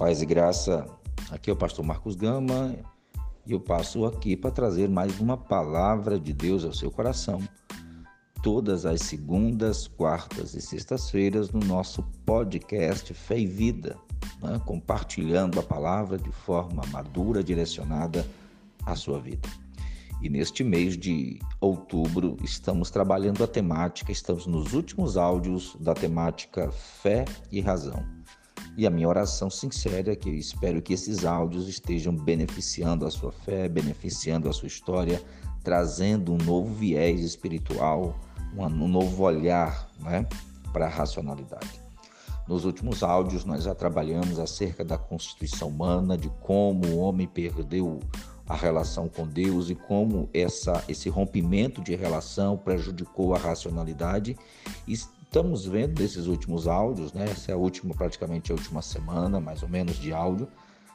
Paz e graça, aqui é o pastor Marcos Gama e eu passo aqui para trazer mais uma palavra de Deus ao seu coração, todas as segundas, quartas e sextas-feiras no nosso podcast Fé e Vida, né? compartilhando a palavra de forma madura, direcionada à sua vida. E neste mês de outubro estamos trabalhando a temática, estamos nos últimos áudios da temática Fé e Razão. E a minha oração sincera é que eu espero que esses áudios estejam beneficiando a sua fé, beneficiando a sua história, trazendo um novo viés espiritual, um novo olhar né, para a racionalidade. Nos últimos áudios, nós já trabalhamos acerca da constituição humana, de como o homem perdeu a relação com Deus e como essa, esse rompimento de relação prejudicou a racionalidade. E estamos vendo nesses últimos áudios, né? Essa é a última, praticamente a última semana, mais ou menos, de áudio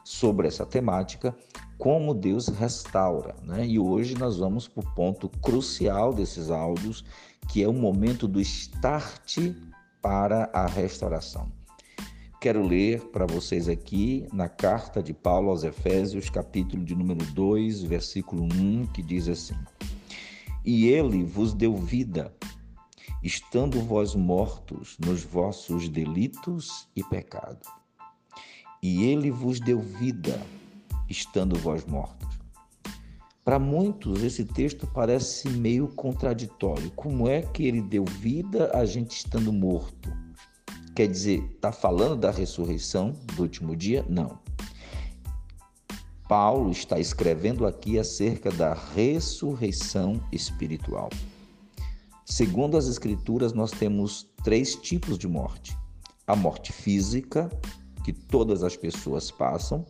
sobre essa temática, como Deus restaura, né? E hoje nós vamos para o ponto crucial desses áudios, que é o momento do start para a restauração. Quero ler para vocês aqui na carta de Paulo aos Efésios, capítulo de número 2, versículo 1, que diz assim: E ele vos deu vida estando vós mortos nos vossos delitos e pecado. E ele vos deu vida, estando vós mortos. Para muitos, esse texto parece meio contraditório. Como é que ele deu vida a gente estando morto? Quer dizer, está falando da ressurreição do último dia? Não. Paulo está escrevendo aqui acerca da ressurreição espiritual. Segundo as Escrituras, nós temos três tipos de morte: a morte física, que todas as pessoas passam,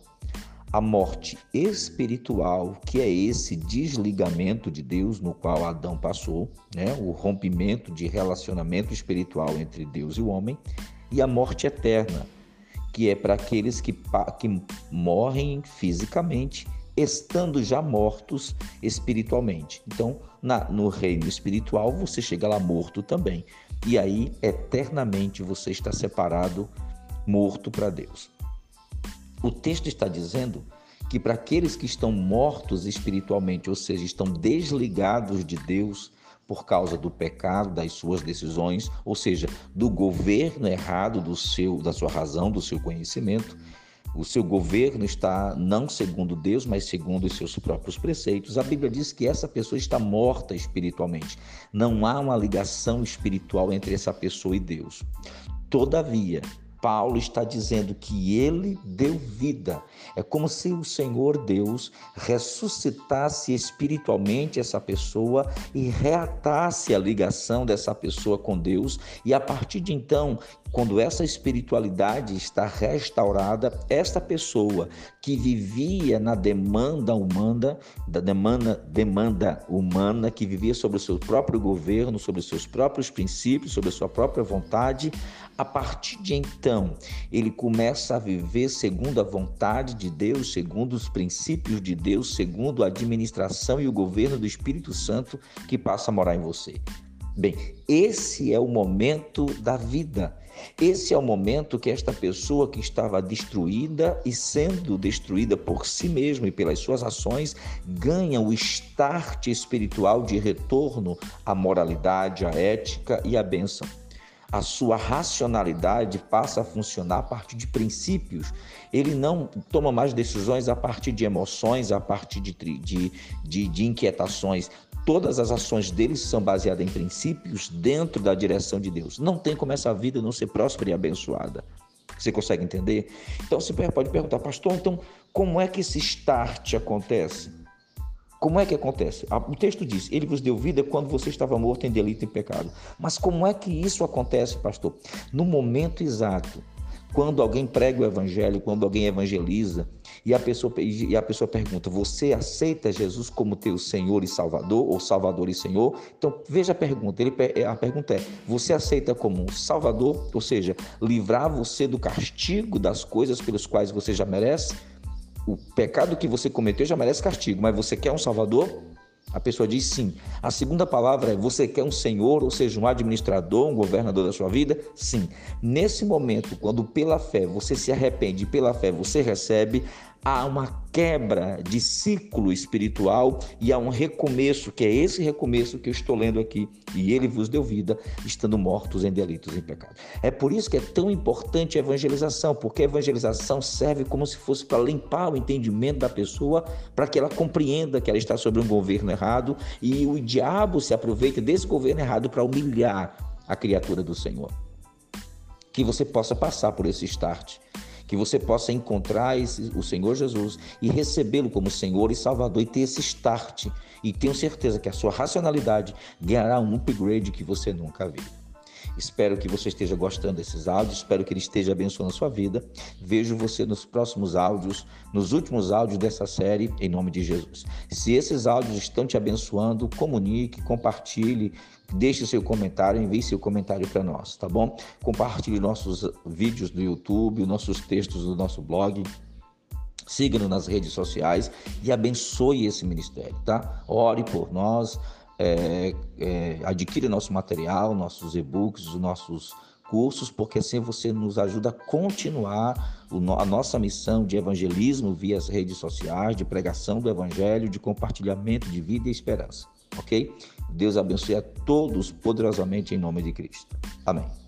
a morte espiritual, que é esse desligamento de Deus no qual Adão passou, né? o rompimento de relacionamento espiritual entre Deus e o homem, e a morte eterna, que é para aqueles que, que morrem fisicamente estando já mortos espiritualmente. Então, na, no reino espiritual, você chega lá morto também. E aí, eternamente, você está separado, morto para Deus. O texto está dizendo que para aqueles que estão mortos espiritualmente, ou seja, estão desligados de Deus por causa do pecado, das suas decisões, ou seja, do governo errado do seu, da sua razão, do seu conhecimento, o seu governo está não segundo Deus, mas segundo os seus próprios preceitos. A Bíblia diz que essa pessoa está morta espiritualmente. Não há uma ligação espiritual entre essa pessoa e Deus. Todavia, Paulo está dizendo que ele deu vida. É como se o Senhor Deus ressuscitasse espiritualmente essa pessoa e reatasse a ligação dessa pessoa com Deus, e a partir de então quando essa espiritualidade está restaurada, esta pessoa que vivia na demanda humana, da demanda, demanda humana, que vivia sobre o seu próprio governo, sobre os seus próprios princípios, sobre a sua própria vontade, a partir de então, ele começa a viver segundo a vontade de Deus, segundo os princípios de Deus, segundo a administração e o governo do Espírito Santo que passa a morar em você. Bem, esse é o momento da vida. Esse é o momento que esta pessoa que estava destruída e sendo destruída por si mesma e pelas suas ações ganha o start espiritual de retorno à moralidade, à ética e à bênção a sua racionalidade passa a funcionar a partir de princípios. Ele não toma mais decisões a partir de emoções, a partir de, de, de, de inquietações. Todas as ações dele são baseadas em princípios dentro da direção de Deus. Não tem como essa vida não ser próspera e abençoada. Você consegue entender? Então você pode perguntar, pastor, então como é que esse start acontece? Como é que acontece? O texto diz: Ele vos deu vida quando você estava morto em delito e pecado. Mas como é que isso acontece, pastor? No momento exato quando alguém prega o evangelho, quando alguém evangeliza, e a pessoa, e a pessoa pergunta: Você aceita Jesus como teu Senhor e Salvador, ou Salvador e Senhor? Então, veja a pergunta. Ele, a pergunta é: Você aceita como Salvador, ou seja, livrar você do castigo das coisas pelas quais você já merece? O pecado que você cometeu já merece castigo, mas você quer um Salvador? A pessoa diz sim. A segunda palavra é: você quer um senhor, ou seja, um administrador, um governador da sua vida? Sim. Nesse momento, quando pela fé você se arrepende, pela fé você recebe, há uma quebra de ciclo espiritual e há um recomeço, que é esse recomeço que eu estou lendo aqui. E ele vos deu vida, estando mortos em delitos e pecado. É por isso que é tão importante a evangelização, porque a evangelização serve como se fosse para limpar o entendimento da pessoa, para que ela compreenda que ela está sobre um governo errado e o diabo se aproveita desse governo errado para humilhar a criatura do Senhor. Que você possa passar por esse start que você possa encontrar esse, o Senhor Jesus e recebê-lo como Senhor e Salvador e ter esse start. E tenho certeza que a sua racionalidade ganhará um upgrade que você nunca viu. Espero que você esteja gostando desses áudios, espero que ele esteja abençoando a sua vida. Vejo você nos próximos áudios, nos últimos áudios dessa série, em nome de Jesus. Se esses áudios estão te abençoando, comunique, compartilhe, deixe seu comentário, envie seu comentário para nós, tá bom? Compartilhe nossos vídeos do YouTube, nossos textos do nosso blog. Siga-nos nas redes sociais e abençoe esse ministério, tá? Ore por nós, é, é, adquire nosso material, nossos e-books, os nossos cursos, porque assim você nos ajuda a continuar a nossa missão de evangelismo via as redes sociais, de pregação do evangelho, de compartilhamento de vida e esperança. Ok? Deus abençoe a todos poderosamente em nome de Cristo. Amém.